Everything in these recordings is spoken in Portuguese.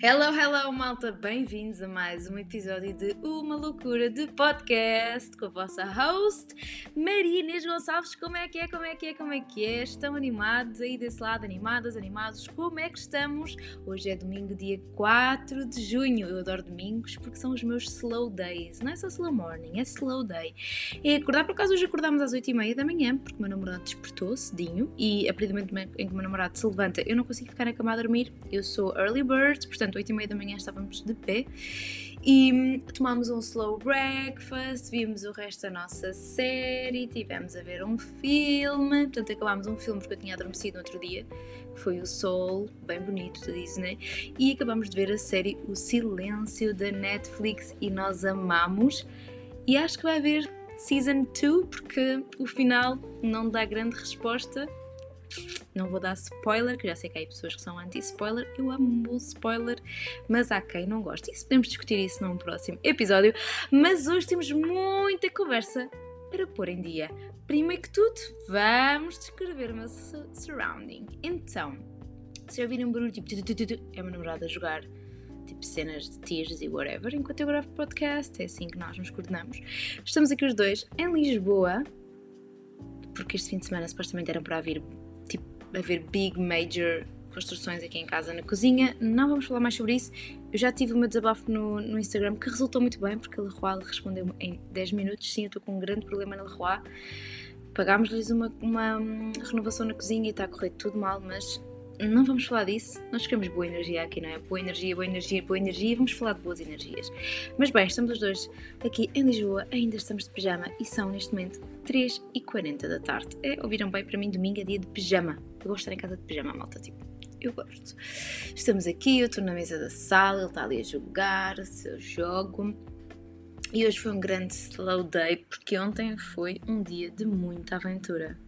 Hello, hello, malta! Bem-vindos a mais um episódio de Uma Loucura de Podcast com a vossa host, Maria Inês Gonçalves. Como é que é? Como é que é? Como é que é? Estão animados aí desse lado? Animadas, animados? Como é que estamos? Hoje é domingo, dia 4 de junho. Eu adoro domingos porque são os meus slow days. Não é só slow morning, é slow day. É acordar, por acaso hoje acordámos às 8h30 da manhã porque o meu namorado despertou cedinho e a partir do momento em que o meu namorado se levanta, eu não consigo ficar na cama a dormir. Eu sou early bird, portanto portanto, 8 e meia da manhã estávamos de pé e hum, tomámos um slow breakfast, vimos o resto da nossa série, tivemos a ver um filme, portanto acabámos um filme porque eu tinha adormecido no outro dia, que foi o Soul, bem bonito da Disney, e acabámos de ver a série O Silêncio da Netflix e nós amamos e acho que vai haver Season 2 porque o final não dá grande resposta não vou dar spoiler, que já sei que há pessoas que são anti-spoiler. Eu amo spoiler, mas há quem não gosta. Isso podemos discutir isso num próximo episódio. Mas hoje temos muita conversa para pôr em dia. Primeiro que tudo, vamos descrever o meu surrounding. Então, se ouvirem um barulho tipo é uma namorada a jogar tipo cenas de tears e whatever, enquanto eu gravo podcast, é assim que nós nos coordenamos. Estamos aqui os dois em Lisboa, porque este fim de semana supostamente eram para vir haver big major construções aqui em casa na cozinha. Não vamos falar mais sobre isso. Eu já tive o meu desabafo no, no Instagram que resultou muito bem, porque a Leroy respondeu em 10 minutos. Sim, eu estou com um grande problema na Leroy. Pagámos-lhes uma, uma hum, renovação na cozinha e está a correr tudo mal, mas não vamos falar disso. Nós queremos boa energia aqui, não é? Boa energia, boa energia, boa energia. Vamos falar de boas energias. Mas bem, estamos os dois aqui em Lisboa, ainda estamos de pijama e são neste momento 3h40 da tarde. É, ouviram bem, para mim domingo é dia de pijama. Eu gosto de estar em casa de pijama, malta, tipo, eu gosto. Estamos aqui, eu estou na mesa da sala, ele está ali a jogar o seu jogo. E hoje foi um grande slow day, porque ontem foi um dia de muita aventura.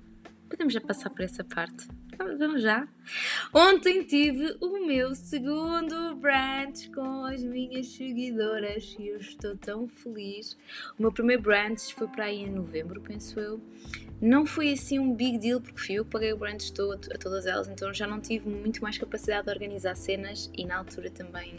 Podemos já passar por essa parte? Vamos já? Ontem tive o meu segundo brunch com as minhas seguidoras e eu estou tão feliz. O meu primeiro brunch foi para aí em novembro, penso eu. Não foi assim um big deal porque fui eu que paguei o brunch todo a todas elas, então já não tive muito mais capacidade de organizar cenas e na altura também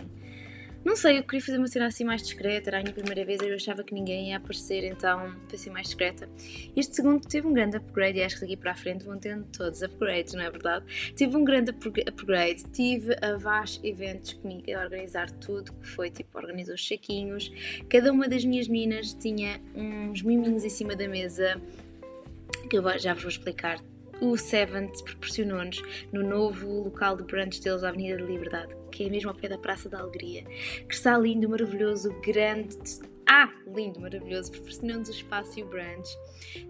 não sei, eu queria fazer uma cena assim mais discreta, era a minha primeira vez, eu achava que ninguém ia aparecer, então foi assim mais discreta. Este segundo teve um grande upgrade e acho que daqui para a frente vão tendo todos upgrades, não é verdade? Tive um grande upgrade, tive a Vaz Eventos comigo a organizar tudo, que foi tipo, organizou os saquinhos, cada uma das minhas meninas tinha uns miminhos em cima da mesa, que eu já vos vou explicar o Seventh proporcionou-nos no novo local de brunch deles, a Avenida da Liberdade, que é mesmo ao pé da Praça da Alegria, que está lindo, maravilhoso, grande. Ah, lindo, maravilhoso, proporcionou-nos o espaço e o brunch.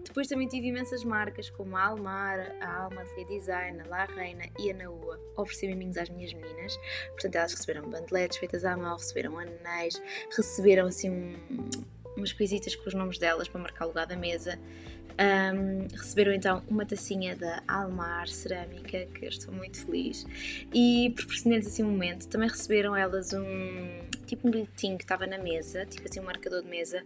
Depois também tive imensas marcas como a Almar, a Alma Atelier Design, a La Reina e a Naua oferecer miminhos às minhas meninas. Portanto, elas receberam bandeletes feitas à mão, receberam anéis, receberam assim um, umas coisitas com os nomes delas para marcar o lugar da mesa. Um, receberam então uma tacinha da Almar Cerâmica, que eu estou muito feliz, e proporcionei-lhes assim um momento. Também receberam elas um tipo um bilhetinho que estava na mesa, tipo assim um marcador de mesa,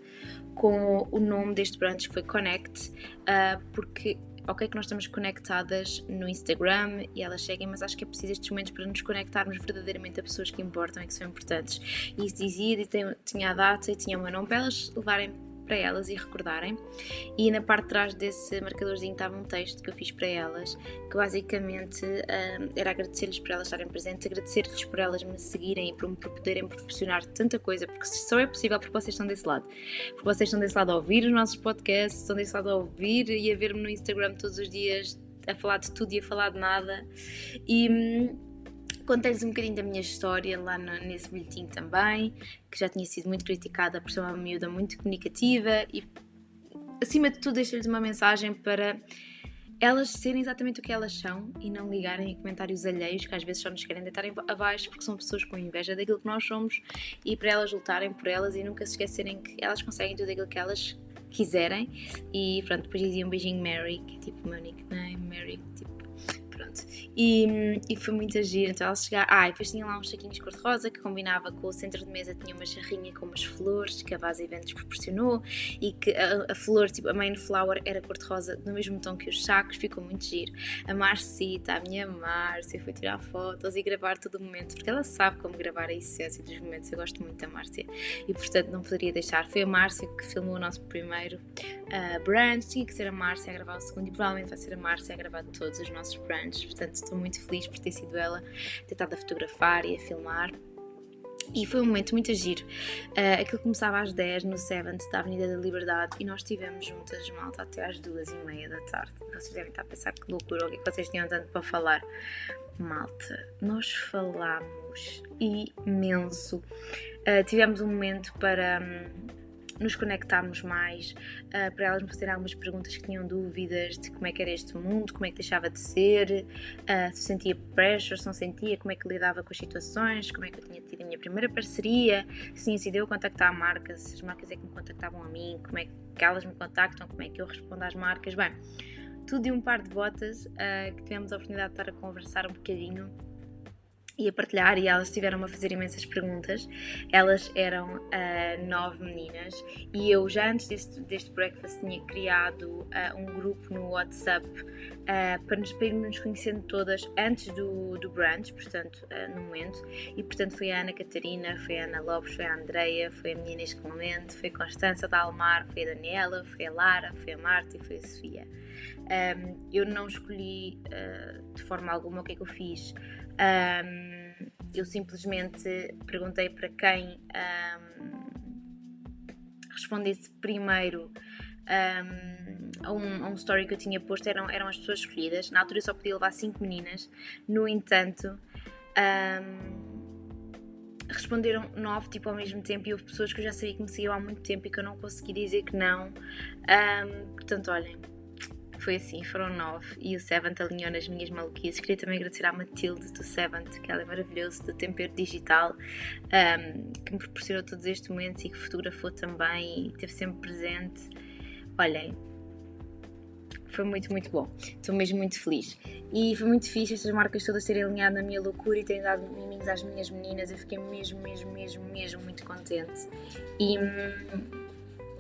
com o nome deste brunch que foi Connect, uh, porque ok que nós estamos conectadas no Instagram e elas seguem, mas acho que é preciso estes momentos para nos conectarmos verdadeiramente a pessoas que importam e que são importantes. E isso dizia, tinha a data e tinha o meu nome para elas levarem para elas e recordarem. E na parte de trás desse marcadorzinho estava um texto que eu fiz para elas, que basicamente um, era agradecer-lhes por elas estarem presentes, agradecer-lhes por elas me seguirem e por me poderem proporcionar tanta coisa, porque só é possível porque vocês estão desse lado. Porque vocês estão desse lado a ouvir os nossos podcasts, estão desse lado a ouvir e a ver-me no Instagram todos os dias a falar de tudo e a falar de nada. E hum, Contei-lhes um bocadinho da minha história lá no, nesse bilhetinho também, que já tinha sido muito criticada por ser uma miúda muito comunicativa e, acima de tudo, deixei-lhes uma mensagem para elas serem exatamente o que elas são e não ligarem a comentários alheios que às vezes só nos querem deitar abaixo porque são pessoas com inveja daquilo que nós somos e para elas lutarem por elas e nunca se esquecerem que elas conseguem tudo aquilo que elas quiserem e pronto, depois dizia um beijinho Mary, que é tipo o meu nickname, Mary, tipo, pronto. E, e foi muito agir. Então ela chegar. Ah, e depois tinha lá uns saquinhos cor-de-rosa que combinava com o centro de mesa, tinha uma jarrinha com umas flores que a Vaz Eventos proporcionou e que a, a flor, tipo a main flower, era cor-de-rosa no mesmo tom que os sacos, ficou muito giro. A Marcita, a minha Márcia, foi tirar fotos e gravar todo o momento, porque ela sabe como gravar a essência dos momentos. Eu gosto muito da Márcia e portanto não poderia deixar. Foi a Márcia que filmou o nosso primeiro uh, brunch, tinha que ser a Márcia a gravar o segundo e provavelmente vai ser a Márcia a gravar todos os nossos brunches. Portanto, estou muito feliz por ter sido ela ter estado a fotografar e a filmar. E foi um momento muito giro. Uh, aquilo começava às 10 no 7 da Avenida da Liberdade e nós estivemos juntas, malta, até às 2 e meia da tarde. Vocês devem estar a pensar que loucura, o que é vocês tinham tanto para falar? Malta, nós falámos imenso. Uh, tivemos um momento para. Um, nos conectarmos mais, uh, para elas me fazerem algumas perguntas que tinham dúvidas de como é que era este mundo, como é que deixava de ser, uh, se sentia pressure, se não sentia, como é que lidava com as situações, como é que eu tinha tido a minha primeira parceria, se decidiu eu contactar marcas, se as marcas é que me contactavam a mim, como é que elas me contactam, como é que eu respondo às marcas. Bem, tudo de um par de botas uh, que tivemos a oportunidade de estar a conversar um bocadinho e a partilhar e elas tiveram a fazer imensas perguntas. Elas eram uh, nove meninas e eu já antes deste, deste breakfast tinha criado uh, um grupo no WhatsApp uh, para, nos, para irmos conhecendo todas antes do, do brunch, portanto, no momento. E portanto foi a Ana Catarina, foi a Ana Lopes, foi a Andreia, foi a minha Inês foi a Constança da Almar, foi a Daniela, foi a Lara, foi a Marta e foi a Sofia. Um, eu não escolhi de forma alguma o que é que eu fiz. Um, eu simplesmente perguntei para quem um, respondesse primeiro um, a, um, a, um, story que eu tinha posto, eram, eram as pessoas escolhidas. Na altura eu só podia levar 5 meninas, no entanto. responderam nove tipo ao mesmo tempo e houve pessoas que eu já sabia que me seguiam há muito tempo e que eu não consegui dizer que não. portanto, olhem, foi assim, foram nove e o Seventh alinhou nas minhas maluquices. Queria também agradecer à Matilde do Seventh, que ela é maravilhosa, do Tempero Digital, um, que me proporcionou todos estes momentos e que fotografou também e esteve sempre presente. Olhem, foi muito, muito bom. Estou mesmo muito feliz. E foi muito fixe estas marcas todas terem alinhado na minha loucura e terem dado miminhos às minhas meninas. Eu fiquei mesmo, mesmo, mesmo, mesmo muito contente. E. Hum,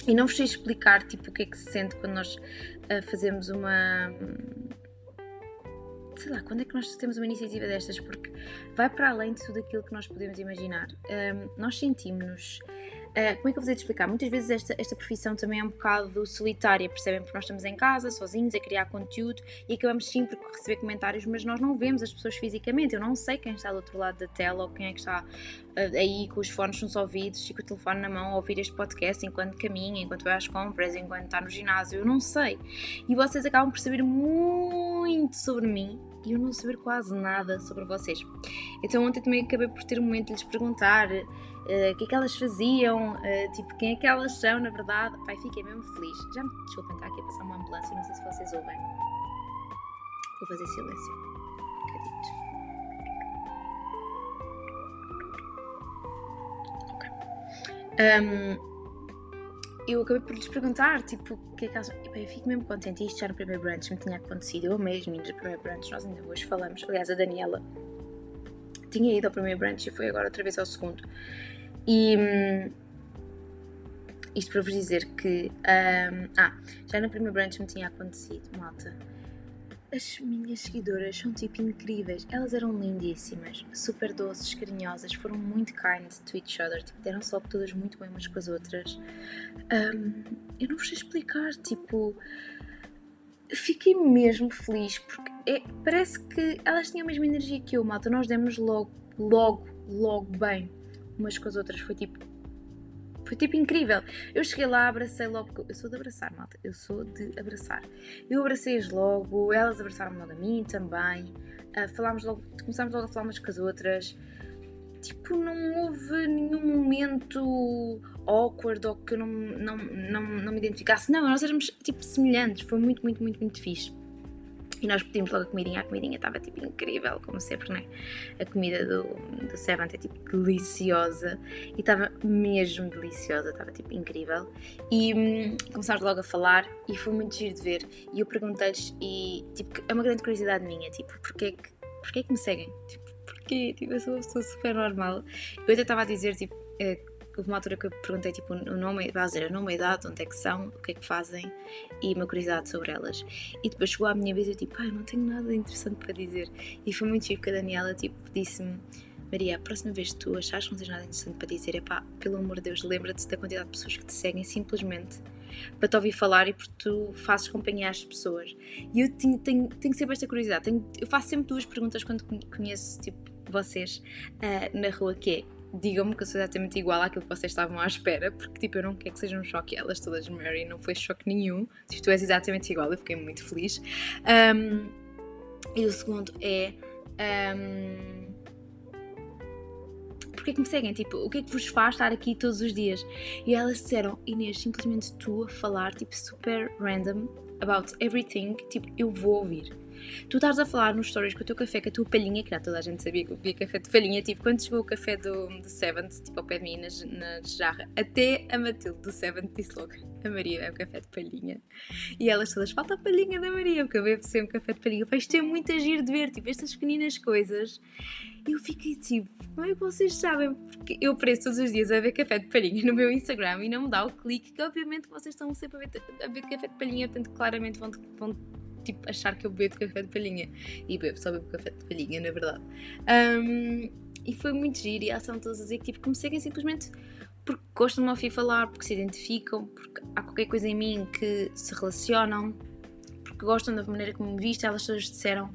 e não vos sei explicar tipo, o que é que se sente quando nós uh, fazemos uma. Sei lá, quando é que nós temos uma iniciativa destas? Porque vai para além de tudo aquilo que nós podemos imaginar. Um, nós sentimos-nos Uh, como é que eu vou te explicar? Muitas vezes esta, esta profissão também é um bocado solitária, percebem? Porque nós estamos em casa, sozinhos, a criar conteúdo e acabamos sim por receber comentários, mas nós não vemos as pessoas fisicamente. Eu não sei quem está do outro lado da tela ou quem é que está uh, aí com os fones nos ouvidos e com o telefone na mão a ouvir este podcast enquanto caminha, enquanto vai às compras, enquanto está no ginásio. Eu não sei. E vocês acabam por saber muito sobre mim e eu não saber quase nada sobre vocês. Então ontem também acabei por ter um momento de lhes perguntar uh, o que é que elas faziam, uh, tipo, quem é que elas são, na verdade. Pai, fiquei mesmo feliz. Já me desculpem, está aqui a passar uma ambulância, não sei se vocês ouvem. Vou fazer silêncio. Ok. Um, eu acabei por lhes perguntar, tipo, o que é que elas. E, eu fico mesmo contente. Isto já no primeiro brunch me tinha acontecido. Eu mesmo, no primeiro brunch, nós ainda hoje falamos. Aliás, a Daniela tinha ido ao primeiro brunch e foi agora outra vez ao segundo. E hum, isto para vos dizer que. Um, ah, já no primeiro brunch me tinha acontecido, malta. As minhas seguidoras são tipo incríveis. Elas eram lindíssimas, super doces, carinhosas, foram muito kind to each other. Tipo, deram só todas muito bem umas com as outras. Um, eu não vos sei explicar, tipo. Fiquei mesmo feliz porque é, parece que elas tinham a mesma energia que eu, malta. Nós demos logo, logo, logo bem umas com as outras. Foi tipo. Foi tipo incrível. Eu cheguei lá, abracei logo. Eu sou de abraçar, malta. Eu sou de abraçar. Eu abracei-as logo, elas abraçaram logo a mim também. Uh, falámos logo, começámos logo a falar umas com as outras. Tipo, não houve nenhum momento awkward ou que eu não, não, não, não me identificasse. Não, nós éramos tipo semelhantes. Foi muito, muito, muito, muito fixe. E nós pedimos logo a comidinha, a comidinha estava tipo incrível, como sempre, né? A comida do, do Seventh é tipo deliciosa e estava mesmo deliciosa, estava tipo incrível. E hum, começámos logo a falar e foi muito giro de ver. E eu perguntei-lhes, e tipo, é uma grande curiosidade minha, tipo, porque é que porquê é que me seguem? Tipo, porquê? Tipo, eu sou uma pessoa super normal. Eu até estava a dizer, tipo, eh, houve uma altura que eu perguntei tipo, o nome, vai dizer, o nome, a idade, onde é que são, o que é que fazem e uma curiosidade sobre elas. E depois chegou à minha vez e eu tipo, ai, não tenho nada interessante para dizer. E foi muito chique que a Daniela tipo, disse-me, Maria, a próxima vez que tu achares que não tens nada interessante para dizer, é pá, pelo amor de Deus, lembra-te da quantidade de pessoas que te seguem simplesmente para te ouvir falar e porque tu fazes companhia às pessoas. E eu tenho, tenho, tenho sempre esta curiosidade. Tenho, eu faço sempre duas perguntas quando conheço tipo, vocês uh, na rua, que é digam-me que eu sou exatamente igual àquilo que vocês estavam à espera, porque tipo, eu não quero que seja um choque. Elas todas, Mary, não foi choque nenhum. Tipo, tu és exatamente igual, eu fiquei muito feliz. Um, e o segundo é. Um, porque é que me seguem? Tipo, o que é que vos faz estar aqui todos os dias? E elas disseram, Inês, simplesmente tu a falar, tipo, super random about everything, tipo, eu vou ouvir. Tu estás a falar nos stories com o teu café, com a tua palhinha, que já toda a gente sabia que eu café de palhinha, tipo, quando chegou o café do, do Seventh, tipo, ao pé de mim, na, na jarra, até a Matilde do Seventh disse logo, a Maria é o café de palhinha. E elas todas, falta a palhinha da Maria, porque eu bebo sempre café de palhinha. Pai, isto é muito agir de ver, tipo, estas pequeninas coisas. Eu fiquei tipo, como é que vocês sabem? Porque eu apareço todos os dias a ver café de palhinha no meu Instagram e não me dá o clique que obviamente vocês estão sempre a ver, a ver café de palhinha, portanto claramente vão, vão tipo, achar que eu bebo café de palhinha. E bebo, só bebo café de palhinha, na verdade. Um, e foi muito giro e elas todas a dizer que tipo, que me seguem simplesmente porque gostam de me ouvir falar, porque se identificam, porque há qualquer coisa em mim que se relacionam, porque gostam da maneira como me viste. Elas todas disseram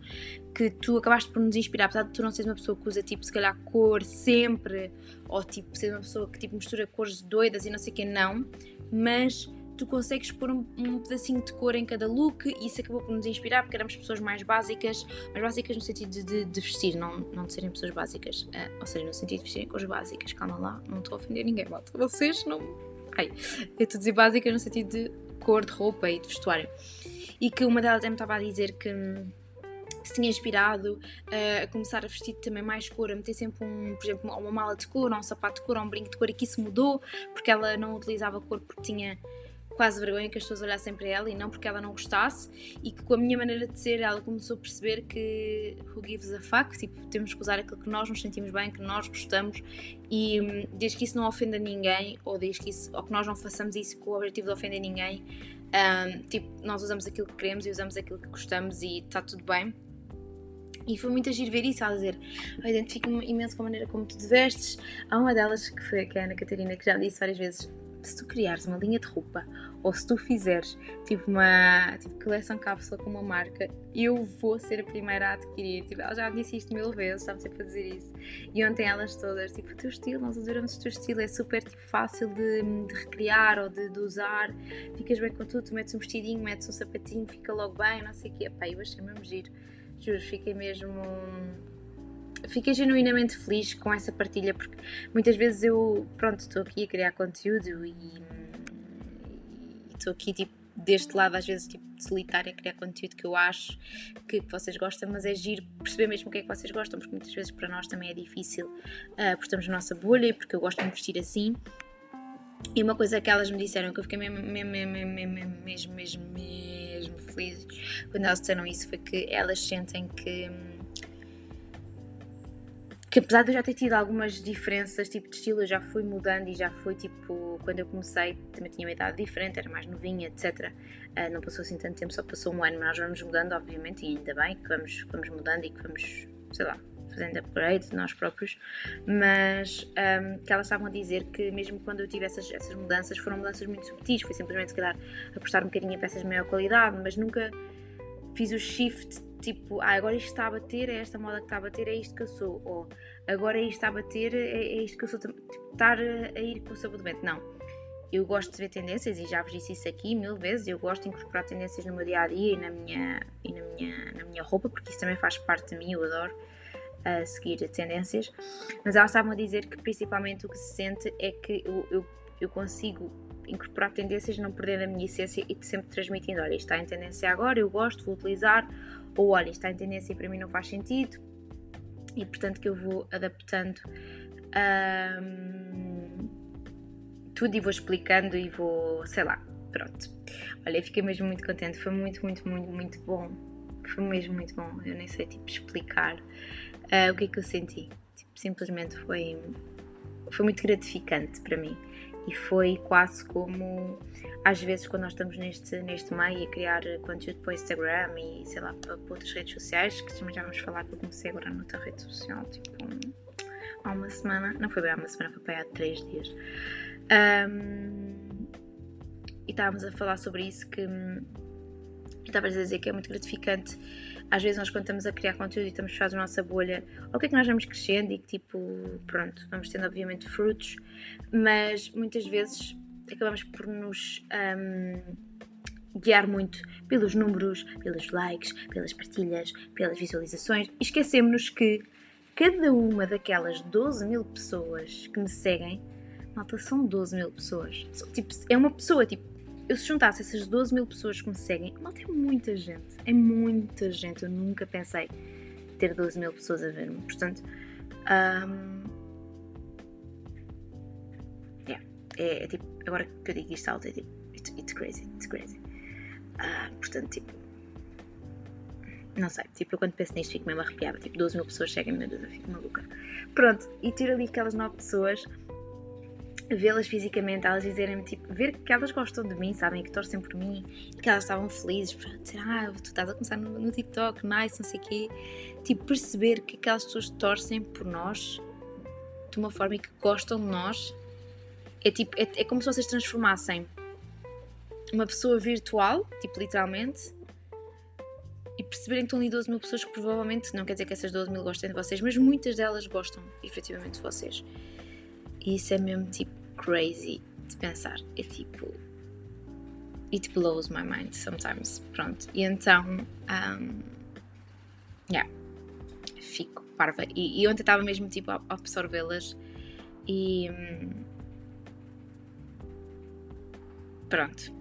que tu acabaste por nos inspirar, apesar de tu não seres uma pessoa que usa tipo, se calhar, cor sempre, ou tipo, ser uma pessoa que tipo, mistura cores doidas e não sei o que, não, mas tu consegues pôr um, um, pedacinho de cor em cada look e isso acabou por nos inspirar porque éramos pessoas mais básicas, mais básicas no sentido de, de, de vestir, não, não de serem pessoas básicas, uh, ou seja, no sentido de vestirem cores básicas, calma lá, não estou a ofender ninguém, malta, vocês não. Ai, eu estou a dizer básicas no sentido de cor de roupa e de vestuário. E que uma delas me estava a dizer que se tinha inspirado uh, a começar a vestir também mais cor, a meter sempre um, por exemplo, uma mala de cor, ou um sapato de cor, ou um brinco de cor, e que isso mudou porque ela não utilizava cor porque tinha quase vergonha que as pessoas olhassem para ela e não porque ela não gostasse e que com a minha maneira de ser ela começou a perceber que who gives a fuck, tipo, temos que usar aquilo que nós nos sentimos bem, que nós gostamos e hum, desde que isso não ofenda ninguém ou desde que isso, ou que nós não façamos isso com o objetivo de ofender ninguém, um, tipo, nós usamos aquilo que queremos e usamos aquilo que gostamos e está tudo bem. E foi muito agir ver isso, a dizer, eu identifico-me imenso com a maneira como tu te vestes. Há uma delas que foi que é a Ana Catarina, que já disse várias vezes, se tu criares uma linha de roupa ou se tu fizeres tipo uma tipo, coleção cápsula com uma marca, eu vou ser a primeira a adquirir. Tipo, ela já disse isto mil vezes, estava sempre a dizer isso. E ontem elas todas, tipo, o teu estilo, nós adoramos o teu estilo, é super tipo, fácil de, de recriar ou de, de, usar, ficas bem com tudo, tu metes um vestidinho, metes um sapatinho, fica logo bem, não sei o quê. Epá, eu achei mesmo giro, juro, fiquei mesmo fiquei genuinamente feliz com essa partilha porque muitas vezes eu, pronto, estou aqui a criar conteúdo e estou aqui tipo deste lado às vezes tipo solitária a criar conteúdo que eu acho que vocês gostam, mas é giro perceber mesmo o que é que vocês gostam, porque muitas vezes para nós também é difícil, uh, porque estamos na nossa bolha e porque eu gosto de me vestir assim. E uma coisa que elas me disseram que eu fiquei mesmo, mesmo, mesmo, mesmo, mesmo, mesmo, mesmo feliz quando elas disseram isso foi que elas sentem que hum, que apesar de eu já ter tido algumas diferenças tipo de estilo, eu já fui mudando e já foi tipo, quando eu comecei também tinha uma idade diferente, era mais novinha, etc. Uh, ah, não passou assim tanto tempo, só passou um ano, mas nós vamos mudando, obviamente, e ainda bem que vamos, vamos mudando e que vamos, sei lá, fazendo upgrade de nós próprios, mas um, que elas estavam a dizer que mesmo quando eu tive essas, essas mudanças, foram mudanças muito subtis, foi simplesmente se calhar apostar um bocadinho em peças de maior qualidade, mas nunca fiz o shift tipo, ah, agora isto está a bater, é esta moda que está a bater, é isto que eu sou, ou agora isto está a bater, é, é isto que eu sou, tipo, estar a ir com o sabor do vento. Não. Eu gosto de ver tendências e já vos disse isso aqui mil vezes. Eu gosto de incorporar tendências no meu dia a dia e na minha, e na minha, na minha roupa, porque isso também faz parte de mim. Eu adoro uh, seguir tendências. Mas elas estavam a dizer que principalmente o que se sente é que eu, eu, eu consigo incorporar tendências, não perder a minha essência e sempre transmitindo: olha, isto está em tendência agora, eu gosto, vou utilizar, ou olha, isto está em tendência e para mim não faz sentido, e portanto que eu vou adaptando tudo e vou explicando e vou, sei lá, pronto. Olha, fiquei mesmo muito contente, foi muito, muito, muito, muito bom foi mesmo muito bom. Eu nem sei tipo, explicar uh, o que é que eu senti. Tipo, simplesmente foi, foi muito gratificante para mim. E foi quase como às vezes quando nós estamos neste, neste meio a criar conteúdo para o Instagram e sei lá para, para outras redes sociais, que também já vamos falar que eu comecei agora noutra rede social, tipo há uma semana, não foi bem há uma semana, foi para há três dias. Um, e estávamos a falar sobre isso que estava a dizer que é muito gratificante. Às vezes nós quando estamos a criar conteúdo e estamos fechados na nossa bolha, o que é que nós vamos crescendo e que tipo, pronto, vamos tendo obviamente frutos, mas muitas vezes acabamos por nos um, guiar muito pelos números, pelos likes, pelas partilhas, pelas visualizações e esquecemos-nos que cada uma daquelas 12 mil pessoas que me seguem, malta, são 12 mil pessoas. Tipo, é uma pessoa, tipo, eu se juntasse essas 12 mil pessoas que me seguem, mal tem muita gente. É muita gente. Eu nunca pensei ter 12 mil pessoas a ver-me. Portanto, um, yeah, é, é, tipo, agora que eu digo isto alto, é tipo, it's, it's crazy, it's crazy. Uh, portanto, tipo, não sei, tipo, eu quando penso nisto fico mesmo arrepiada. Tipo, 12 mil pessoas seguem-me, meu Deus, eu fico maluca. Pronto, e tiro ali aquelas 9 pessoas vê-las fisicamente, elas dizerem-me, tipo, ver que elas gostam de mim, sabem, que torcem por mim, que elas estavam felizes, para dizer, ah, tu estás a começar no, no, TikTok, nice, não sei o quê. Tipo, perceber que aquelas pessoas torcem por nós de uma forma e que gostam de nós, é tipo, é, é como se vocês transformassem uma pessoa virtual, tipo, literalmente, e perceberem que estão ali 12 mil pessoas que provavelmente, não quer dizer que essas 12 mil gostem de vocês, mas muitas delas gostam efetivamente de vocês. E isso é mesmo tipo crazy de pensar. É tipo. It blows my mind sometimes. Pronto. E então. Um, yeah. Fico parva. E, e ontem estava mesmo tipo a absorvê-las e. Pronto.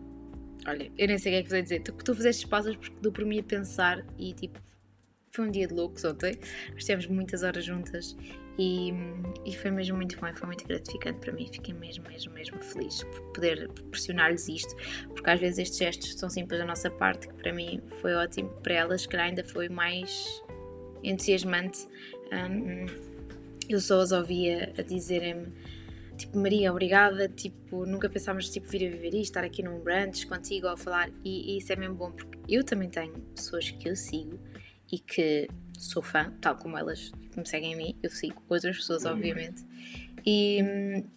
Olha, eu nem sei o que é que vou dizer. Tu, tu fizeste pausas porque dou por mim a pensar e tipo. Foi um dia de loucos ontem. Nós tivemos muitas horas juntas e, e, foi mesmo muito bom, foi muito gratificante para mim. Fiquei mesmo, mesmo, mesmo feliz por poder proporcionar-lhes isto, porque às vezes estes gestos são simples da nossa parte, que para mim foi ótimo, para elas, que ainda foi mais entusiasmante. Um, eu só as ouvia a dizerem-me tipo, Maria, obrigada, tipo, nunca pensávamos tipo, vir a viver isto, estar aqui num brunch contigo a falar, e, e, isso é mesmo bom, porque eu também tenho pessoas que eu sigo e que sou fã, tal como elas me seguem a mim, eu sigo outras pessoas, uhum. obviamente. E,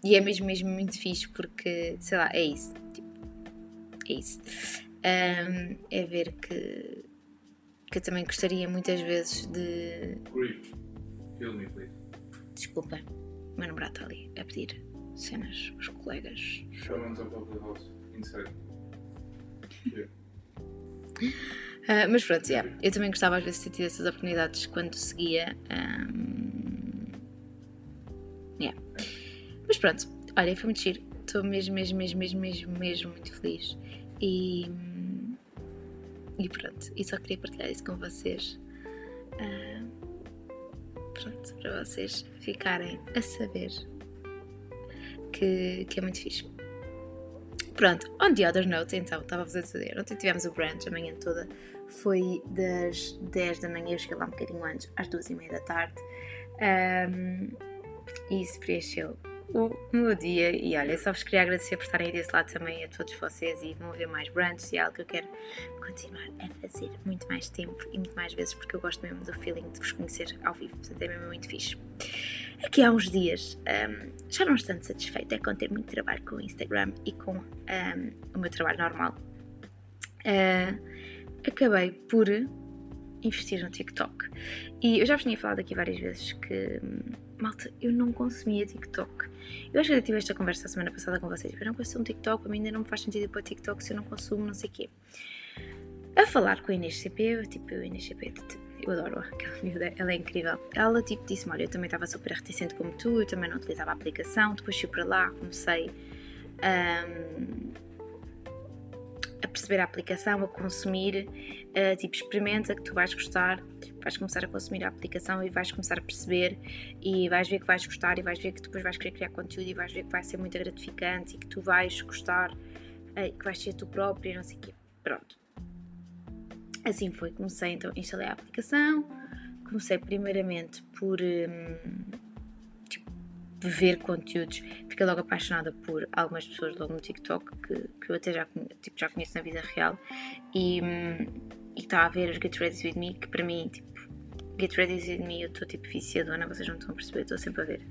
e, é mesmo, mesmo muito fixe porque, sei lá, é isso. Tipo, é isso. Um, é ver que, que eu também gostaria muitas vezes de. Kill me, please. Desculpa, o meu namorado está ali a pedir cenas aos colegas. Top of the house, inside. Yeah. Uh, mas pronto, yeah, eu também gostava às vezes de ter tido essas oportunidades quando seguia. Um, yeah. Mas pronto, olha, foi muito giro. Estou mesmo, mesmo, mesmo, mesmo, mesmo, mesmo muito feliz. E, e pronto, e só queria partilhar isso com vocês. Uh, pronto, para vocês ficarem a saber que, que é muito fixe. Pronto, on the other note, então, estava-vos a dizer, ontem tivemos o brunch a manhã toda, foi das 10 da manhã, eu cheguei lá um bocadinho antes, às 2 e meia da tarde, um, e isso preencheu o meu dia. E olha, só vos queria agradecer por estarem aí desse lado também a todos vocês e vão ver mais brunches e é algo que eu quero continuar a fazer muito mais tempo e muito mais vezes, porque eu gosto mesmo do feeling de vos conhecer ao vivo, portanto é mesmo muito fixe. Aqui há uns dias um, já não estou satisfeita com ter muito trabalho com o Instagram e com um, o meu trabalho normal. Uh, acabei por investir no TikTok. E eu já vos tinha falado aqui várias vezes que, malta, eu não consumia TikTok. Eu acho que eu tive esta conversa a semana passada com vocês. Eu não consumo TikTok, para mim ainda não me faz sentido ir para TikTok se eu não consumo não sei o quê. A falar com a Inês CP, tipo, a Inês CP, eu adoro aquela miúda, ela é incrível. Ela, tipo, disse-me, olha, eu também estava super reticente como tu, eu também não utilizava a aplicação, depois fui para lá, comecei... Um, a perceber a aplicação, a consumir, uh, tipo, experimenta que tu vais gostar, vais começar a consumir a aplicação e vais começar a perceber e vais ver que vais gostar e vais ver que depois vais querer criar conteúdo e vais ver que vai ser muito gratificante e que tu vais gostar uh, e que vais ser tu própria e não sei o quê. Pronto. Assim foi, comecei então, instalei a aplicação, comecei primeiramente por hum, tipo, ver conteúdos, fiquei logo apaixonada por algumas pessoas logo no TikTok que, que eu até já, tipo, já conheço na vida real e hum, estava a ver os Get Ready With Me, que para mim, tipo, Get Ready With Me eu estou tipo viciadona, vocês não estão a perceber, estou sempre a ver.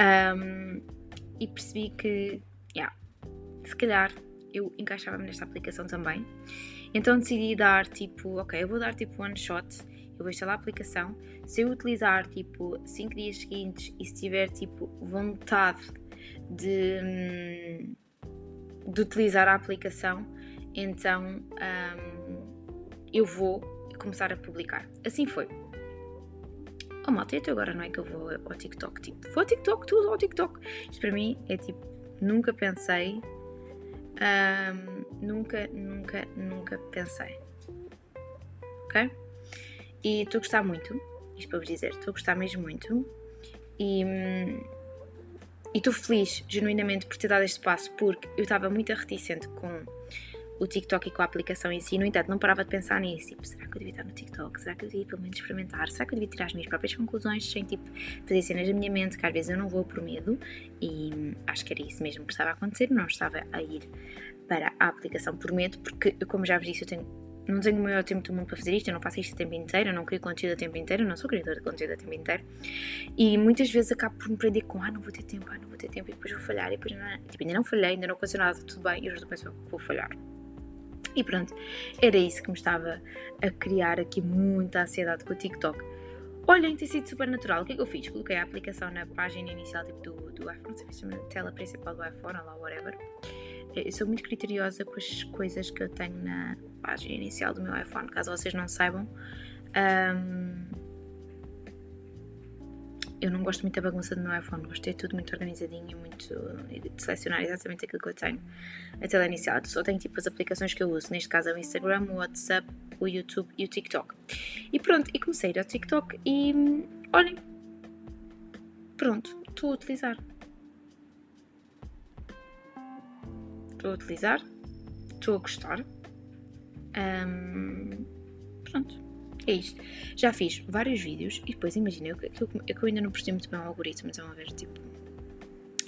Um, e percebi que, yeah, se calhar eu encaixava-me nesta aplicação também. Então decidi dar tipo, ok, eu vou dar tipo one shot, eu vou instalar a aplicação. Se eu utilizar tipo 5 dias seguintes e se tiver tipo vontade de, hum, de utilizar a aplicação, então um, eu vou começar a publicar. Assim foi. Oh malta, até agora não é que eu vou ao TikTok? Tipo, vou ao TikTok, tudo ao TikTok. Isto para mim é tipo, nunca pensei um, nunca, nunca, nunca pensei. Ok? E estou a gostar muito. Isto para vos dizer, estou a gostar mesmo muito. E estou feliz, genuinamente, por ter dado este passo, porque eu estava muito reticente com o TikTok e com a aplicação em si. No entanto, não parava de pensar nisso. Tipo, será que eu devia estar no TikTok? Será que eu devia pelo menos experimentar? Será que eu devia tirar as minhas próprias conclusões sem tipo fazer cenas da minha mente? Que às vezes eu não vou por medo. E hum, acho que era isso mesmo que estava a acontecer. Não estava a ir para a aplicação por medo, porque, como já vos disse, eu tenho não tenho o maior tempo do mundo para fazer isto, eu não faço isto o tempo inteiro, eu não crio conteúdo o tempo inteiro, eu não sou criadora de conteúdo o tempo inteiro. E muitas vezes acabo por me prender com, ah, não vou ter tempo, ah, não vou ter tempo, e depois vou falhar, e depois não, tipo, ainda não falhei, ainda não aconteceu nada, tudo bem, e já penso que vou falhar. E pronto, era isso que me estava a criar aqui muita ansiedade com o TikTok. Olhem, tem sido super natural. O que é que eu fiz? Coloquei a aplicação na página inicial tipo, do, do iPhone, não sei se chama tela principal do iPhone, ou lá, whatever. Eu sou muito criteriosa com as coisas que eu tenho na página inicial do meu iPhone, caso vocês não saibam. Um, eu não gosto muito da bagunça do meu iPhone, gosto de ter tudo muito organizadinho, muito de selecionar exatamente aquilo que eu tenho a tela inicial. Só tenho tipo as aplicações que eu uso, neste caso é o Instagram, o WhatsApp, o YouTube e o TikTok. E pronto, e comecei a ir ao TikTok e olhem, pronto, estou a utilizar. Estou a utilizar, estou a gostar. Um, pronto é isto. Já fiz vários vídeos e depois imagina, eu, eu, eu, ainda não percebi muito bem o algoritmo, então a ver, tipo.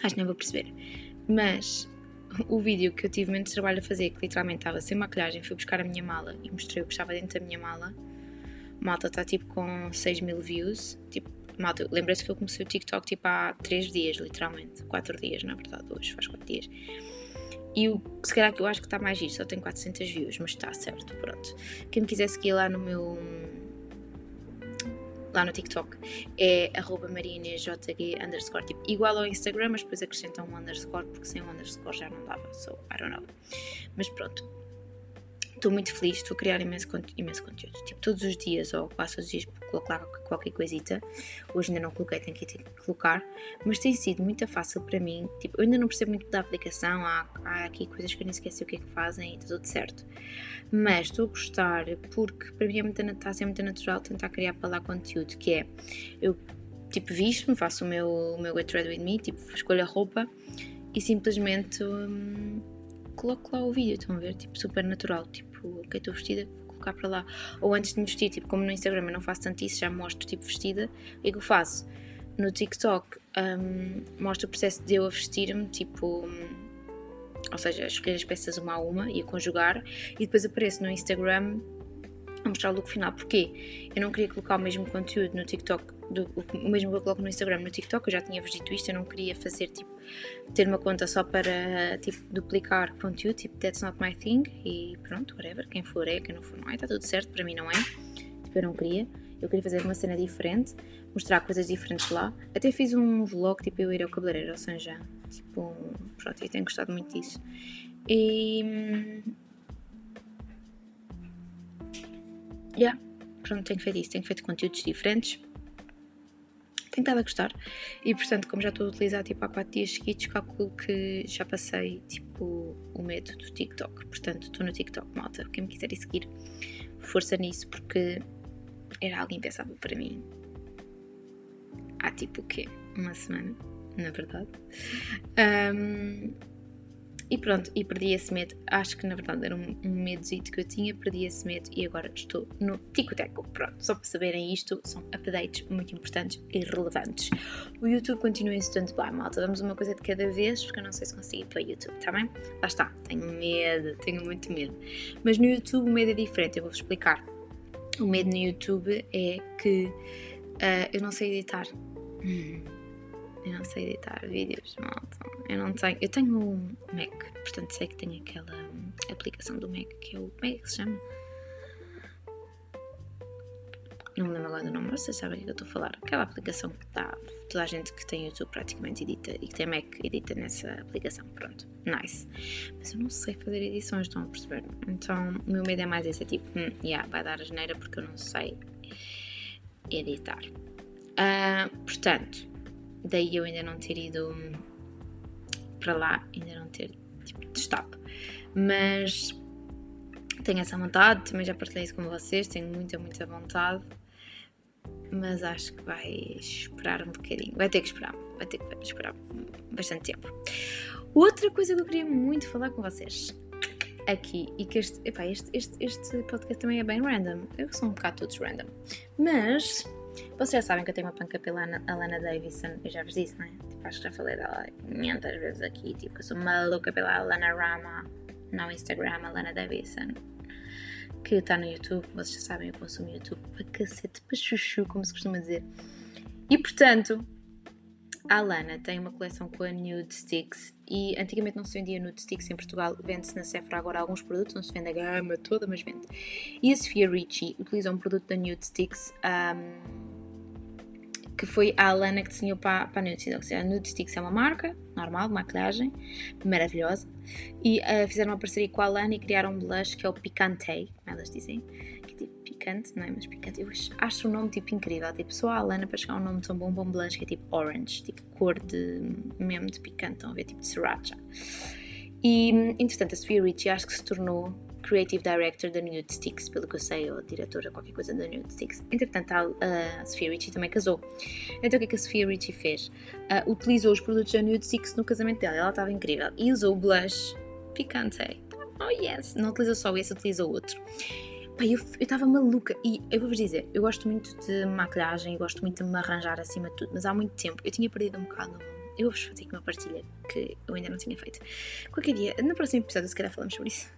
Acho que não vou perceber. Mas o vídeo que eu tive menos trabalho a fazer, que literalmente estava sem maquilhagem, fui buscar a minha mala e mostrei o que estava dentro da minha mala. Malta está tipo com 6 mil views. Tipo, malta, lembrei-se que eu comecei o TikTok tipo há 3 dias, literalmente. 4 dias, na verdade, hoje faz 4 dias. E o, se calhar que eu acho que está mais giro, só tem 400 views, mas está certo, pronto. Quem me quiser seguir lá no meu. lá no TikTok é arroba marinesjg underscore, tipo, igual ao Instagram, mas depois acrescentam um underscore, porque sem um underscore já não dava, so I don't know. Mas pronto, estou muito feliz, estou a criar imenso, imenso conteúdo. Tipo, todos os dias, ou quase todos os dias, colocar qualquer coisita. Hoje ainda não coloquei, tenho que, que colocar. Mas tem sido muito fácil para mim. Tipo, eu ainda não percebo muito da aplicação. Há, há aqui coisas que eu nem esqueci o que é que fazem e está tudo certo. Mas estou a gostar porque para mim é muito, está a ser muito natural tentar criar para lá conteúdo. Que é, eu tipo visto-me, faço o meu, o meu Get Ready With Me, tipo, escolho a roupa e simplesmente. Hum, coloco lá o vídeo, estão a ver? Tipo, super natural. Tipo, ok, estou vestida, vou colocar para lá. Ou antes de me vestir, tipo, como no Instagram eu não faço tanto isso, já mostro, tipo, vestida. O que é eu faço? No TikTok, um, mostro o processo de eu a vestir-me, tipo. Um, ou seja, escolher as peças uma a uma e a conjugar. E depois apareço no Instagram a mostrar o look final. Porquê? Eu não queria colocar o mesmo conteúdo no TikTok do, o mesmo que eu coloco no Instagram, no TikTok, eu já tinha-vos dito isto, eu não queria fazer, tipo, ter uma conta só para, tipo, duplicar conteúdo, tipo, that's not my thing, e pronto, whatever, quem for é, quem não for não é, está tudo certo, para mim não é, tipo, eu não queria, eu queria fazer uma cena diferente, mostrar coisas diferentes lá, até fiz um vlog, tipo, eu ir ao cabeleireiro ao Sanjá, tipo, pronto, eu tenho gostado muito disso, e... Yeah, pronto, tenho feito isso, tenho feito conteúdos diferentes, tenho estado a gostar. E portanto, como já estou a utilizar tipo, há 4 dias seguidos, calculo que já passei tipo, o medo do TikTok. Portanto, estou no TikTok, malta. Quem me quiser ir seguir, força nisso, porque era algo impensável para mim. Há tipo o quê? Uma semana, na verdade. Um, e pronto, e perdi esse medo. Acho que na verdade era um, um medozito que eu tinha, perdi esse medo e agora estou no Ticoteco. Pronto, só para saberem isto, são updates muito importantes e relevantes. O YouTube continua em stand-by, malta. Damos uma coisa de cada vez, porque eu não sei se consigo ir para o YouTube, tá bem? Lá está, tenho medo, tenho muito medo. Mas no YouTube o medo é diferente, eu vou-vos explicar. O medo no YouTube é que uh, eu não sei editar. Hum eu não sei editar vídeos, malta. Eu não tenho. Eu tenho um Mac, portanto sei que tenho aquela aplicação do Mac que é o. Como é que se chama? Não me lembro agora do nome, mas vocês sabem o que eu estou a falar. Aquela aplicação que dá. Toda a gente que tem YouTube praticamente edita e que tem Mac edita nessa aplicação. Pronto, nice. Mas eu não sei fazer edições, estão a perceber? Então o meu medo é mais esse: é tipo, hum, yeah, vai dar a geneira porque eu não sei editar. Uh, portanto, daí eu ainda não ter ido para lá, ainda não ter tipo, destape. Mas tenho essa vontade, também já partilhei isso com vocês, tenho muita, muita vontade. Mas acho que vai esperar um bocadinho. Vai ter que esperar, vai ter que esperar bastante tempo. Outra coisa que eu queria muito falar com vocês aqui, e que este, epá, este, este, este podcast também é bem random. Eu sou um bocado todos random. Mas vocês já sabem que eu tenho uma panca pela Alana Davidson, eu já vos disse, não é? Tipo, acho que já falei dela 500 vezes aqui, tipo, eu sou maluca pela Alana Rama no Instagram, Alana Davidson, que está no YouTube, vocês já sabem, eu consumo YouTube para cacete, para chuchu, como se costuma dizer. E portanto, a Alana tem uma coleção com a Nude Sticks e antigamente não se vendia Nude Sticks em Portugal, vende-se na Sephora agora alguns produtos, não se vende a gama toda, mas vende. E a Sofia Richie utiliza um produto da Nude Sticks um, que foi a Alana que desenhou para, para a Nude Sticks. A Nude Sticks é uma marca normal, de maquilhagem, maravilhosa, e uh, fizeram uma parceria com a Alana e criaram um blush que é o Picante, como elas dizem, tipo picante, não é? Mas picante, eu acho o nome tipo incrível, tipo só a Alana para chegar um nome tão bom, bom blush que é tipo orange, tipo cor de, mesmo de picante, estão a ver, tipo de sriracha. E, entretanto, a Sophia Richie acho que se tornou Creative Director da Nude Sticks, pelo que eu sei, ou diretora, qualquer coisa da Nude Sticks. Entretanto, a, a Sophia Richie também casou. Então, o que é que a Sophia Richie fez? Uh, utilizou os produtos da Nude Sticks no casamento dela, ela estava incrível, e usou o blush Picante. Oh yes! Não utilizou só esse, utilizou outro. Pai, eu estava maluca e eu vou-vos dizer, eu gosto muito de maquilhagem e gosto muito de me arranjar acima de tudo, mas há muito tempo eu tinha perdido um bocado eu vou-vos fazer aqui uma partilha que eu ainda não tinha feito. Qualquer dia, no próximo episódio, se calhar falamos sobre isso.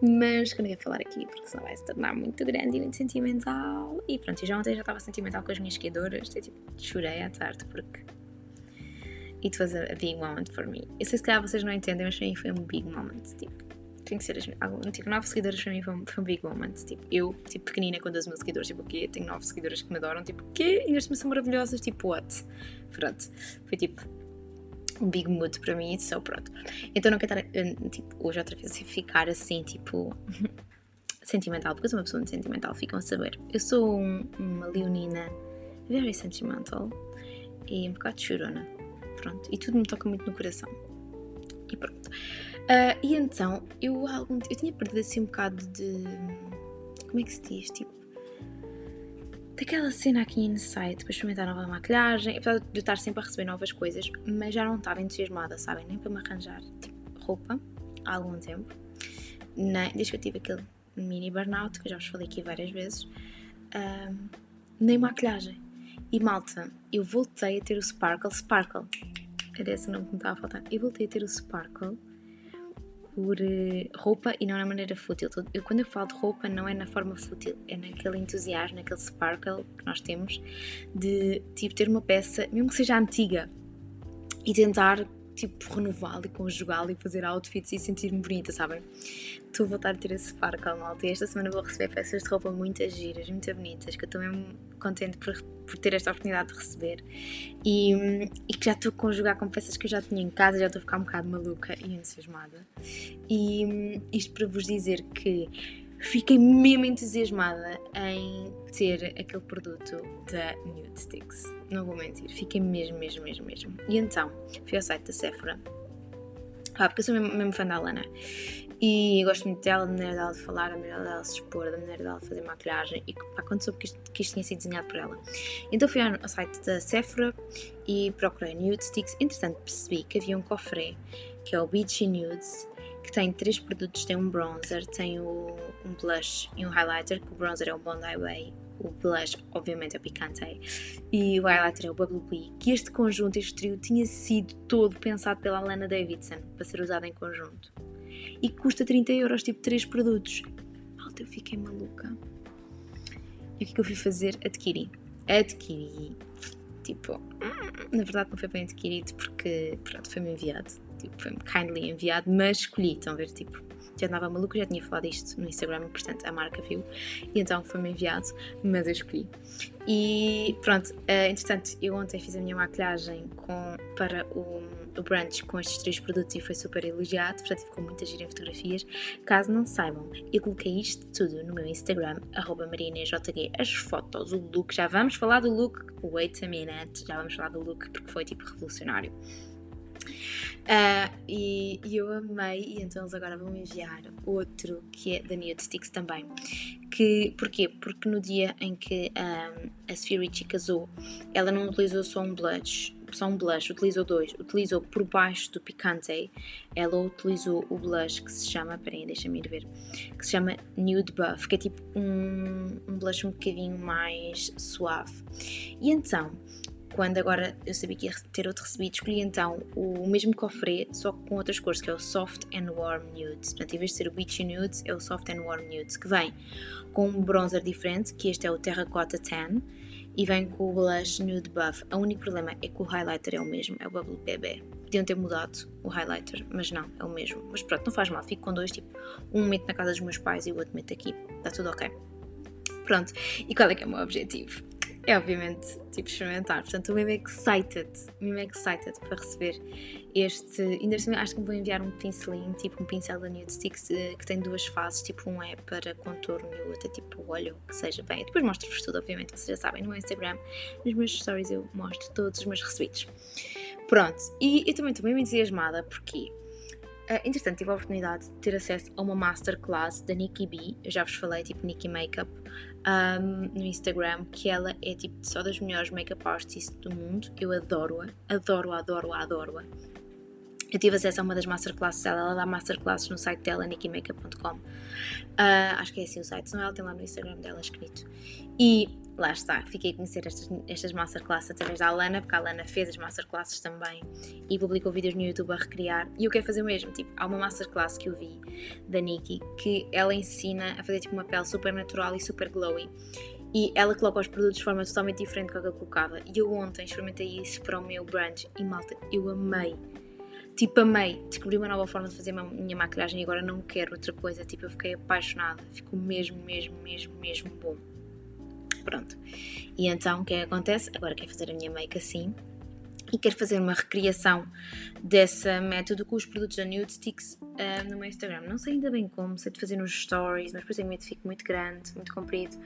Mas que eu não ia falar aqui, porque senão vai se tornar muito grande e muito sentimental. E pronto, eu já ontem já estava sentimental com as minhas seguidoras. Tipo, chorei à tarde porque. It was a big moment for me. Eu sei se calhar vocês não entendem, mas para mim foi um big moment. Tipo, tem que ser as, tipo, nove seguidores para mim foi um, foi um big moment. Tipo, eu, tipo, pequenina com 12 mil seguidores, tipo, o quê? Tenho nove seguidores que me adoram, tipo, o quê? E neste são maravilhosas, tipo, what? Pronto. Foi tipo, um big mood para mim, só pronto. Então não quero estar, tipo, hoje outra vez ficar assim, tipo, sentimental, porque eu sou uma pessoa muito sentimental, ficam a saber. Eu sou um, uma leonina very sentimental e um bocado chorona, pronto, e tudo me toca muito no coração. E pronto. Uh, e então, eu, algum, eu tinha perdido assim um bocado de. Como é que se diz? Tipo, daquela cena aqui inside para experimentar nova maquilhagem, apesar de eu estar sempre a receber novas coisas, mas já não estava entusiasmada, sabem? Nem para me arranjar tipo, roupa há algum tempo, nem, desde que eu tive aquele mini burnout, que eu já vos falei aqui várias vezes, um, nem maquilhagem. E malta, eu voltei a ter o Sparkle, Sparkle, era esse o nome que me estava a faltar, eu voltei a ter o Sparkle por uh, roupa e não na maneira fútil. Eu, quando eu falo de roupa, não é na forma fútil, é naquele entusiasmo, naquele sparkle que nós temos de tipo ter uma peça, mesmo que seja antiga, e tentar tipo renová-la e conjugá-la e fazer outfits e sentir-me bonita, sabem? Estou a voltar a ter esse sparkle, malta. E esta semana vou receber peças de roupa muito giras, muito bonitas, que eu estou mesmo contente por, por ter esta oportunidade de receber. E, e que já estou a conjugar com peças que eu já tinha em casa, já estou a ficar um bocado maluca e entusiasmada. E isto para vos dizer que fiquei mesmo entusiasmada em ter aquele produto da Nude Sticks. Não vou mentir, fiquei mesmo, mesmo, mesmo, mesmo. E então, fui ao site da Sephora, ah, porque eu sou mesmo, mesmo fã da Alana, E gosto muito dela, da maneira dela de falar, da maneira dela de se expor, da maneira dela de fazer maquilhagem e pá, quando soube que isto, que isto tinha sido desenhado por ela. Então fui ao site da Sephora e procurei Nude Sticks. Entretanto percebi que havia um cofre que é o Beachy Nudes que tem três produtos, tem um bronzer, tem o, um blush e um highlighter, que o bronzer é o Bondi Way, o blush obviamente é o Picante e o highlighter é o Bubble Bee, que este conjunto, este trio, tinha sido todo pensado pela Lana Davidson para ser usado em conjunto e custa 30 euros, tipo 3 produtos. Malta, eu fiquei maluca. E o que é que eu fui fazer? Adquiri. Adquiri. Tipo, na verdade não foi bem adquirido porque, pronto, foi-me enviado tipo, foi-me kindly enviado, mas escolhi, estão a ver, tipo, já andava maluco, já tinha falado isto no Instagram, portanto a marca viu, e então foi-me enviado, mas eu escolhi. E pronto, uh, entretanto, eu ontem fiz a minha maquilhagem com, para o, o brunch com estes três produtos e foi super elogiado, portanto ficou muita gira em fotografias. Caso não saibam, eu coloquei isto tudo no meu Instagram, marianejg, as fotos, o look, já vamos falar do look, wait a minute, já vamos falar do look porque foi tipo revolucionário. Uh, e, e, eu amei, e então eles agora vão enviar outro que é da Nude Sticks também. Que, porquê? Porque no dia em que um, a Sophia Richie casou, ela não utilizou só um blush, só um blush, utilizou dois. Utilizou por baixo do Picante, ela utilizou o blush que se chama, peraí, deixa-me ir ver, que se chama Nude Buff, que é tipo um, um blush um bocadinho mais suave. E então, quando agora eu sabia que ia ter outro recebido, escolhi então o mesmo cofre, só com outras cores, que é o Soft and Warm Nudes. Portanto, em vez de ser o Beachy Nudes, é o Soft and Warm Nudes, que vem com um bronzer diferente, que este é o Terracotta Tan, e vem com o blush Nude Buff. O único problema é que o highlighter é o mesmo, é o Bubble BB. Podiam ter mudado o highlighter, mas não, é o mesmo. Mas pronto, não faz mal, fico com dois, tipo, um meto na casa dos meus pais e o outro meto aqui, está tudo ok. Pronto, e qual é que é o meu objetivo? É obviamente tipo experimentar. Portanto, estou mesmo excited, mesmo excited para receber este. Ainda assim, acho que vou enviar um pincelinho, tipo um pincel da Nude Sticks eh, que tem duas fases, tipo um é para contorno e o outro é tipo olho, que seja bem. Eu depois mostro-vos tudo, obviamente, vocês já sabem, no meu Instagram, nos meus stories eu mostro todos os meus recebidos. Pronto, e eu também estou mesmo entusiasmada porque Uh, entretanto, tive a oportunidade de ter acesso a uma masterclass da Nikki B, eu já vos falei, tipo Nikki Makeup, um, no Instagram, que ela é tipo só das melhores makeup artists do mundo. Eu adoro-a, adoro-a, adoro-a, adoro-a. Eu tive acesso a uma das masterclasses dela, ela dá masterclasses no site dela, nikkimakeup.com. Uh, ah, acho que é assim o site, senão ela tem lá no Instagram dela escrito. E lá está, fiquei a conhecer estas, estas masterclasses através da Alana, porque a Alana fez as masterclasses também e publicou vídeos no YouTube a recriar. E eu quero fazer o mesmo, tipo, há uma masterclass que eu vi da Nikki que ela ensina a fazer tipo uma pele super natural e super glowy. E ela coloca os produtos de forma totalmente diferente do que eu colocava. E eu ontem experimentei isso para o meu brunch e malta, eu amei. Tipo, amei. Descobri uma nova forma de fazer a minha maquilhagem e agora não quero outra coisa. Tipo, eu fiquei apaixonada. Ficou mesmo, mesmo, mesmo, mesmo bom. Pronto. E então o que é que acontece? Agora quero fazer a minha make assim e quero fazer uma recriação desse método com os produtos da Nude Sticks uh, no meu Instagram. Não sei ainda bem como, sei de fazer nos stories, mas medo que fique muito grande, muito comprido.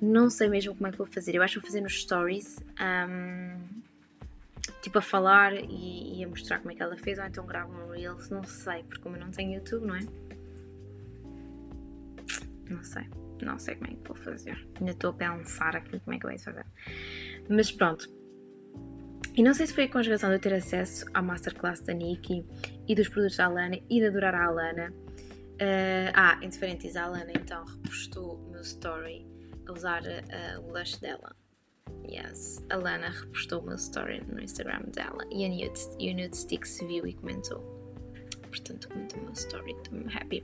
Não sei mesmo como é que vou fazer. Eu acho que vou fazer nos stories, um, tipo a falar e, e, a mostrar como é que ela fez, ou então gravo um Reels, não sei, porque como eu não tenho YouTube, não é? Não sei. Não sei como é que vou fazer. Ainda estou a pensar aqui como é que vou fazer. Mas pronto. E não sei se foi a conjugação de eu ter acesso à masterclass da Nikki e dos produtos da Alana e de adorar a Alana. Uh, ah, indiferentes, a Alana então repostou o meu story a usar uh, o blush dela. Yes, a Lana repostou o meu story no Instagram dela e a Nude, e Sticks viu e comentou. Portanto, comentou o meu story, estou happy.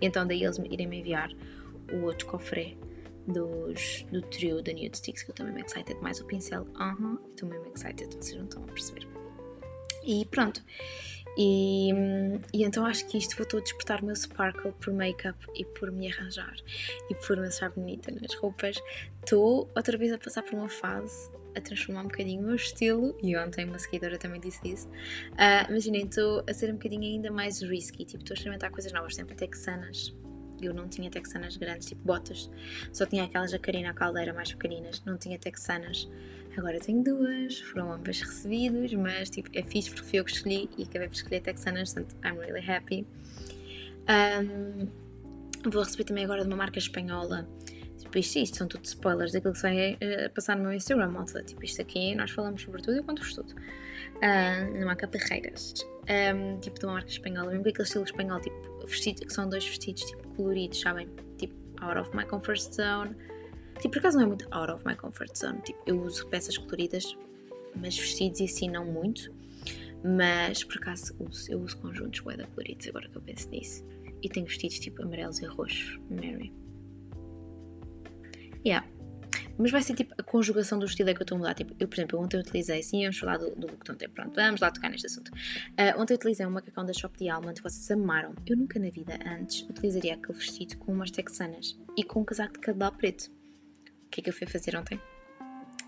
E então daí eles irem me enviar o outro cofre dos, do trio da Nude Sticks, que eu também me excited, mais o pincel, aham, uh -huh, estou mesmo excited, vocês não estão a perceber. E pronto. E, e, então acho que isto voltou a despertar o meu sparkle por make-up e por me arranjar e por me achar bonita nas roupas. Estou outra vez a passar por uma fase a transformar um bocadinho o meu estilo e ontem uma seguidora também disse isso. Uh, Imaginem, estou a ser um bocadinho ainda mais risky, tipo, estou a experimentar coisas novas, sempre texanas, eu não tinha texanas grandes, tipo botas. Só tinha aquelas da Karina Caldeira mais pequeninas. Não tinha texanas. Agora tenho duas. Foram ambas recebidos, mas tipo, é fixe porque fui eu que escolhi e acabei por escolher texanas, portanto, I'm really happy. Um, vou receber também agora de uma marca espanhola. Tipo, isto, isto são tudo spoilers daquilo que vai uh, passar no meu Instagram, malta. Tipo, isto aqui nós falamos sobre tudo e eu conto-vos tudo. Uh, na marca Perreiras. Um, tipo, de uma marca espanhola, mesmo com aquele estilo espanhol, tipo, vestido, que são dois vestidos, tipo, coloridos, sabem? Tipo, out of my comfort zone. Tipo, por acaso não é muito out of my comfort zone. Tipo, eu uso peças coloridas, mas vestidos e assim não muito. Mas por acaso uso, eu uso conjuntos bué coloridos agora que eu penso nisso. E tenho vestidos tipo amarelos e roxos. Mary. Yeah. Mas vai ser tipo a conjugação do estilo é que eu estou a mudar. Tipo, eu, por exemplo, ontem eu utilizei, sim, vamos falar do, do look de ontem. Pronto, vamos lá tocar neste assunto. Uh, ontem eu utilizei um macacão da Shop de Almond vocês amaram. Eu nunca na vida antes utilizaria aquele vestido com umas texanas e com um casaco de cabedal preto. O que é que eu fui fazer ontem?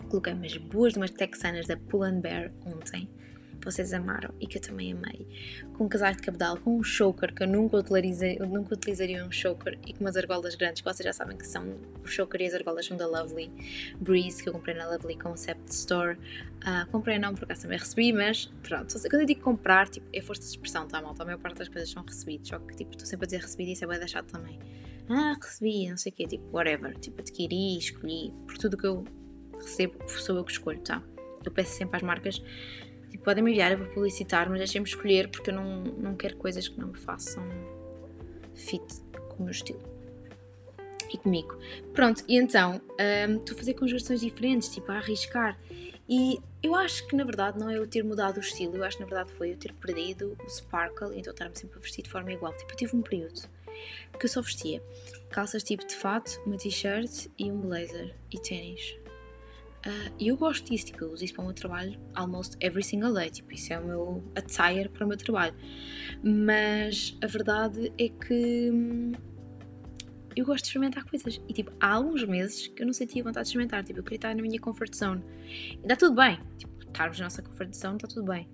Coloquei umas boas de umas texanas da Pull and Ontem vocês amaram e que eu também amei. Com um casaco de cabedal, com um choker, que eu nunca, utilizei, eu nunca utilizaria um choker, e com umas argolas grandes, que vocês já sabem que são o choker e as argolas são da Lovely Breeze, que eu comprei na Lovely Concept Store. Uh, comprei não, por acaso também recebi, mas pronto. Quando eu digo comprar, tipo, é força de expressão, tá malta? A maior parte das coisas são recebidos, só que tipo, estou sempre a dizer recebido e isso é bem deixado também. Ah, recebi, não sei o quê, tipo, whatever. Tipo, adquiri, escolhi, por tudo que eu recebo, sou eu que escolho, tá? Eu peço sempre às marcas Tipo, podem me enviar, eu vou publicitar, mas deixem-me escolher porque eu não, não quero coisas que não me façam fit com o meu estilo. E comigo. Pronto, e então, um, estou a fazer conjugações diferentes, tipo, a arriscar. E eu acho que na verdade não é eu ter mudado o estilo, eu acho que na verdade foi eu ter perdido o sparkle então estar-me sempre a vestir de forma igual. Tipo, eu tive um período que eu só vestia calças tipo de fato, uma t-shirt e um blazer e ténis. Uh, eu gosto disso, tipo, eu uso isso para o meu trabalho almost every single day, tipo, isso é o meu attire para o meu trabalho. Mas a verdade é que hum, eu gosto de experimentar coisas. E tipo, há alguns meses que eu não sentia vontade de experimentar, tipo, eu queria estar na minha comfort zone. E está tudo bem, tipo, estarmos na nossa comfort zone, está tudo bem.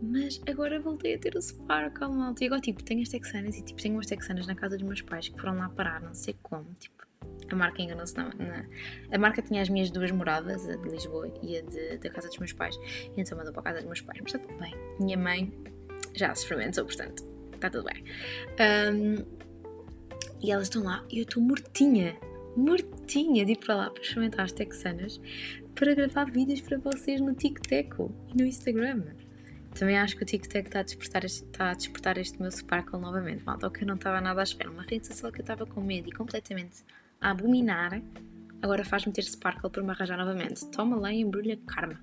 Mas agora voltei a ter o sparkle, malta. E agora, tipo, tenho as texanas e tipo, tenho umas texanas na casa dos meus pais que foram lá parar, não sei como, tipo a marca enganou-se na, na, A marca tinha as minhas duas moradas, a de Lisboa e a de, da casa dos meus pais, e então mandou para a casa dos meus pais, mas está tudo bem. Minha mãe já se experimentou, portanto, está tudo bem. Um, e elas estão lá e eu estou mortinha, mortinha de ir para lá para experimentar as texanas para gravar vídeos para vocês no TikTok e no Instagram. Também acho que o TikTok está a despertar este, está a despertar este meu sparkle novamente, malta, o que eu não estava nada à espera. Uma rede social que eu estava com medo e completamente a abominar, agora faz-me ter sparkle para me arranjar novamente. Toma lá e embrulha karma.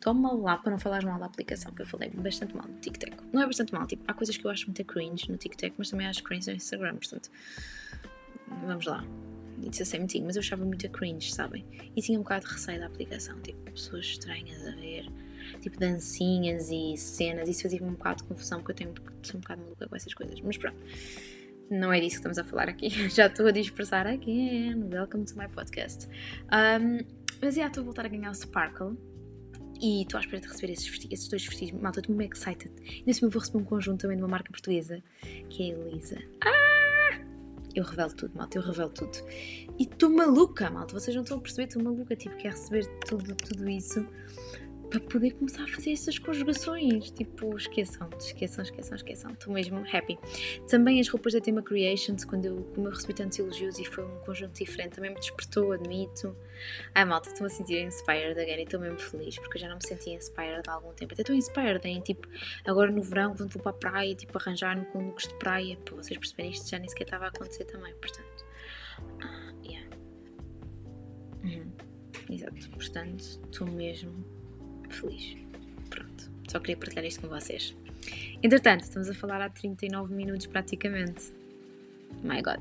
Toma lá para não falar mal da aplicação, que eu falei bastante mal no TikTok. Não é bastante mal, tipo, há coisas que eu acho muito cringe no TikTok, mas também acho cringe no Instagram, portanto. Vamos lá. It's the same thing, mas eu achava muito cringe, sabem? E tinha um bocado de receio da aplicação, tipo, pessoas estranhas a ver, tipo, dancinhas e cenas, isso fazia-me um bocado de confusão, porque eu tenho, sou um bocado maluca com essas coisas, mas pronto não é disso que estamos a falar aqui. Já estou a dispersar again. Welcome to my podcast. Um, mas já estou a voltar a ganhar o Sparkle. E estou à espera de receber esses, esses dois vestidos. Malta, estou muito excited. Nesse momento vou receber um conjunto também de uma marca portuguesa, que é a Elisa. Ah! Eu revelo tudo, malta, eu revelo tudo. E estou maluca, malta. Vocês não estão a perceber, estou maluca. Tipo, quero receber tudo, tudo isso para poder começar a fazer essas conjugações. Tipo, esqueçam, esqueçam, esqueçam, esqueçam. Estou mesmo happy. Também as roupas da Tema Creations, quando eu, como eu recebi tantos elogios e foi um conjunto diferente, também me despertou, admito. Ai malta, estou-me a sentir inspired again e estou mesmo feliz porque eu já não me sentia inspired há algum tempo. Até estou inspired em tipo, agora no verão, quando vou para a praia, tipo, arranjar-me com looks de praia, para vocês perceberem isto já nem sequer estava a acontecer também, portanto. Ah, yeah. Uhum. Exato, portanto, estou mesmo feliz. Pronto, só queria partilhar isto com vocês. Entretanto, estamos a falar há 39 minutos praticamente. My God.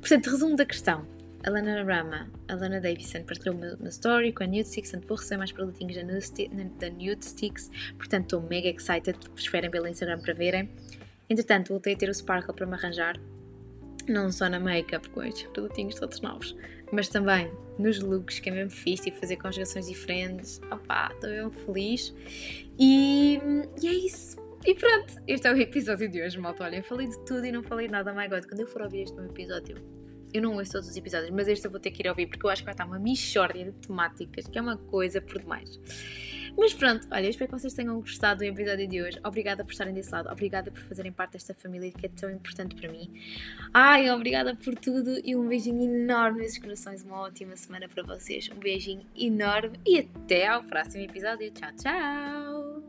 Portanto, resumo da questão. A Lana Rama, a Lana Davison partilhou uma, uma story com a Nude Sticks, portanto vou receber mais produtinhos da Nude, da Sticks, portanto estou mega excited, esperem pelo Instagram para verem. Entretanto, voltei a ter o Sparkle para me arranjar, não só na make-up com estes produtinhos todos novos, mas também nos looks, que é mesmo fixe, tipo fazer conjugações diferentes. Opá, estou mesmo feliz. E, e é isso. E pronto, este é o episódio de hoje, malta. Olha, eu falei de tudo e não falei nada, my god. Quando eu for ouvir este meu episódio, Eu não ouço todos os episódios, mas este eu vou ter que ir ouvir porque eu acho que vai estar uma mixórdia de temáticas, que é uma coisa por demais. Mas pronto, olha, espero que vocês tenham gostado do episódio de hoje. Obrigada por estarem desse lado, obrigada por fazerem parte desta família que é tão importante para mim. Ai, obrigada por tudo e um beijinho enorme nesses corações. Uma ótima semana para vocês. Um beijinho enorme e até ao próximo episódio. Tchau, tchau!